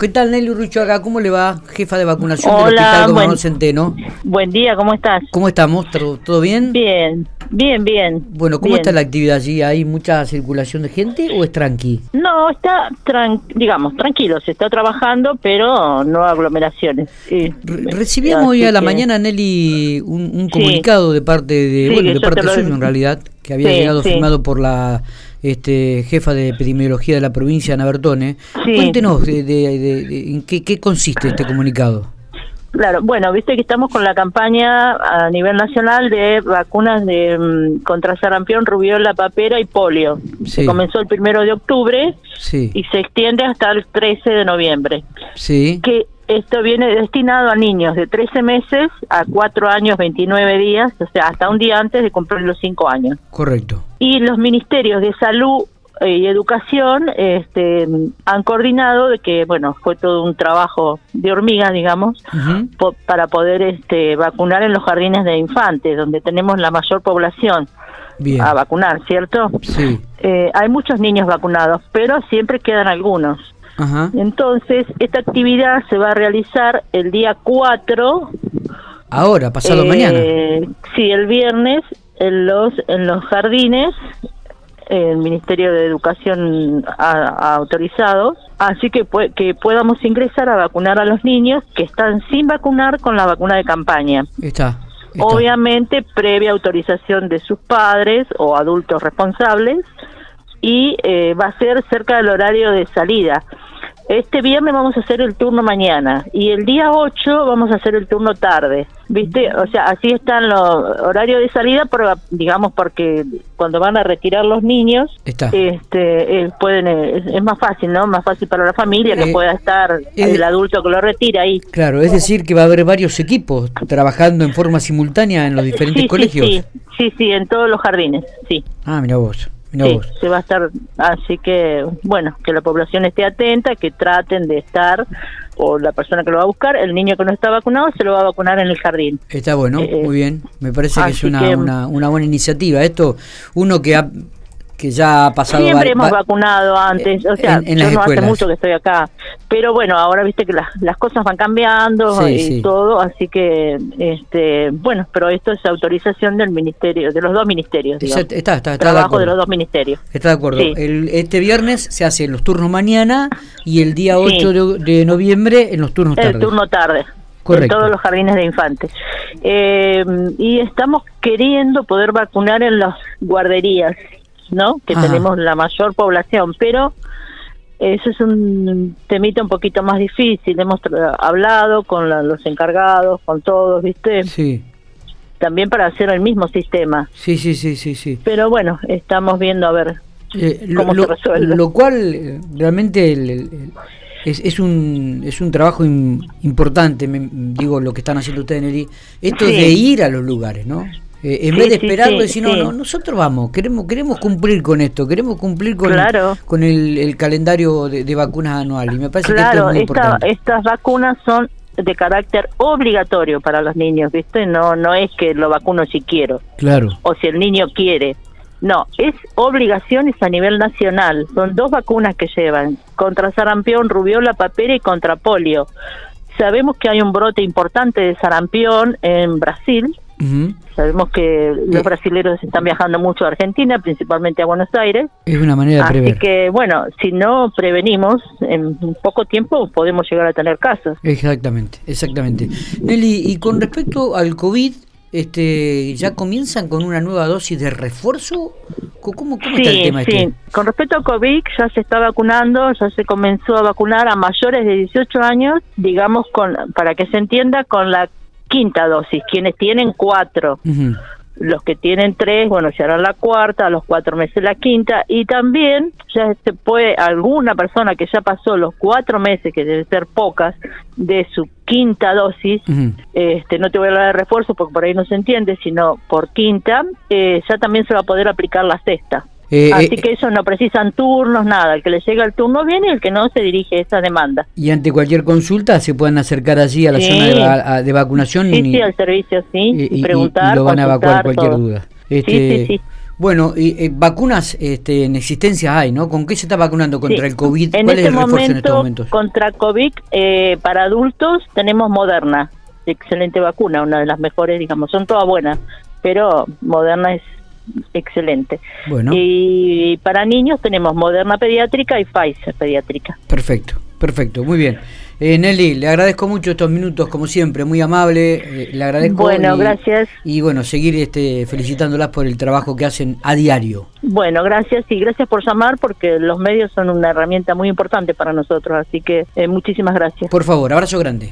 ¿Qué tal Nelly Ruchaga? ¿Cómo le va? Jefa de vacunación Hola, del Hospital Gobernador buen- Centeno. Buen día, ¿cómo estás? ¿Cómo estamos? ¿Todo, todo bien? Bien, bien, bien. Bueno, ¿cómo bien. está la actividad allí? ¿Hay mucha circulación de gente o es tranqui? No, está, tran- digamos, tranquilo, se está trabajando, pero no aglomeraciones. Sí. Re- Recibimos hoy a la que- mañana, Nelly, un, un Sí. comunicado de parte de, Sí, bueno, de parte te lo- suyo en realidad, que había llegado firmado por la este, jefa de epidemiología de la provincia, Ana Bertone. Cuéntenos de, de- de- de- en qué, qué consiste este comunicado. Claro, bueno, viste que estamos con la campaña a nivel nacional de vacunas de mm, contra sarampión, rubiola, papera y polio. Sí. Se comenzó el primero de octubre Sí, y se extiende hasta el 13 de noviembre. sí, que esto viene destinado a niños de 13 meses a 4 años 29 días, o sea, hasta un día antes de cumplir los 5 años. correcto. Y los ministerios de salud y educación este, han coordinado de que, bueno, fue todo un trabajo de hormiga, digamos, po- para poder este, vacunar en los jardines de infantes, donde tenemos la mayor población Bien. a vacunar, ¿cierto? Sí, Eh, hay muchos niños vacunados, pero siempre quedan algunos. Entonces, esta actividad se va a realizar el día 4. Ahora, pasado eh, mañana. Sí, el viernes en los en los jardines el Ministerio de Educación ha, ha autorizado, así que que podamos ingresar a vacunar a los niños que están sin vacunar con la vacuna de campaña. Está. está. Obviamente previa autorización de sus padres o adultos responsables y eh, va a ser cerca del horario de salida. Este viernes vamos a hacer el turno mañana y el día 8 vamos a hacer el turno tarde, ¿viste? O sea, así están los horarios de salida, pero, digamos porque cuando van a retirar los niños, Está. este, eh, pueden, eh, es, es más fácil, ¿no? Más fácil para la familia que Eh, pueda estar el adulto que lo retira ahí. Claro, es decir que va a haber varios equipos trabajando en forma simultánea en los diferentes sí, colegios. Sí, sí, sí, sí, en todos los jardines, sí. Ah, mira vos, Sí, vos. se va a estar, así que, bueno, que la población esté atenta, que traten de estar, o la persona que lo va a buscar, el niño que no está vacunado se lo va a vacunar en el jardín. Está bueno, Eh, muy bien. Me parece que es una, que- una, una buena iniciativa. Esto, uno que ha, que ya ha pasado Siempre hemos va- vacunado antes, o sea, en- en yo las no hace mucho que estoy acá, pero bueno, ahora viste que las, las cosas van cambiando Sí, y sí. todo, así que, este, bueno, pero esto es autorización del ministerio, de los dos ministerios, digamos. Está, está, está, de trabajo de los dos ministerios. Está de acuerdo. Sí. El- este viernes se hacen los turnos mañana y el día Sí. 8 de, de noviembre en los turnos El tardes. turno tarde. Correcto. En todos los jardines de infantes. Eh, y estamos queriendo poder vacunar en las guarderías, ¿no? Que Ajá. tenemos la mayor población, pero eso es un temita un poquito más difícil. Hemos hablado con la- los encargados, con todos, ¿viste? Sí, También para hacer el mismo sistema. sí, sí, sí, sí. sí. Pero bueno, estamos viendo a ver. Eh, lo, ¿Cómo se resuelve? lo cual realmente el- el- el- es, es un es un trabajo im- importante, me- digo lo que están haciendo ustedes, Nelly. Esto Sí. de ir a los lugares, ¿no? Eh, en Sí, vez de esperarlo, sí, decir, no, sí. no, nosotros vamos, queremos queremos cumplir con esto, queremos cumplir con, Claro. con el, el calendario de, de vacunas anual. Y me parece que esto Claro, es muy esta- importante. estas vacunas son de carácter obligatorio para los niños, ¿viste? No no es que lo vacuno si quiero Claro, o si el niño quiere. No, es obligación es a nivel nacional. Son dos vacunas que llevan, contra sarampión, rubiola, papera y contra polio. Sabemos que hay un brote importante de sarampión en Brasil. Sabemos que los Eh. brasileños están viajando mucho a Argentina, principalmente a Buenos Aires. es una manera de Así prever. que, bueno, si no prevenimos, en poco tiempo podemos llegar a tener casos. Exactamente, exactamente. Nelly, y con respecto al COVID, este, ¿ya comienzan con una nueva dosis de refuerzo? ¿Cómo, cómo está el tema sí. este? Con respecto a COVID, ya se está vacunando, ya se comenzó a vacunar a mayores de 18 años, digamos, con para que se entienda, con la quinta dosis, quienes tienen cuatro. Los que tienen tres, bueno, ya harán la cuarta, a los cuatro meses la quinta, y también ya se puede, alguna persona que ya pasó los cuatro meses, que deben ser pocas, de su quinta dosis, este, no te voy a hablar de refuerzo porque por ahí no se entiende, sino por quinta, eh, ya también se va a poder aplicar la sexta. Eh, Así eh, que eso no precisan turnos, nada. El que le llega el turno viene y el que no se dirige a esa demanda. Y ante cualquier consulta se pueden acercar allí a la Sí. zona de, va- de vacunación Sí, y, sí, al servicio, sí, y- y, preguntar, y lo van a evacuar cualquier todo. duda. Sí, Este, sí, sí. Bueno, y eh, vacunas este, en existencia hay, ¿no? ¿Con qué se está vacunando contra el COVID? ¿Cuál es este el refuerzo en estos momentos? Contra COVID, eh, para adultos tenemos Moderna, excelente vacuna, una de las mejores, digamos, son todas buenas, pero Moderna es excelente. Bueno. Y para niños tenemos Moderna pediátrica y Pfizer pediátrica. Perfecto, perfecto, muy bien. Eh, Nelly, le agradezco mucho estos minutos, como siempre, muy amable. Eh, le agradezco. Bueno, gracias. Y bueno, seguir este, felicitándolas por el trabajo que hacen a diario. Bueno, gracias y gracias por llamar porque los medios son una herramienta muy importante para nosotros, así que eh, muchísimas gracias. Por favor, abrazo grande.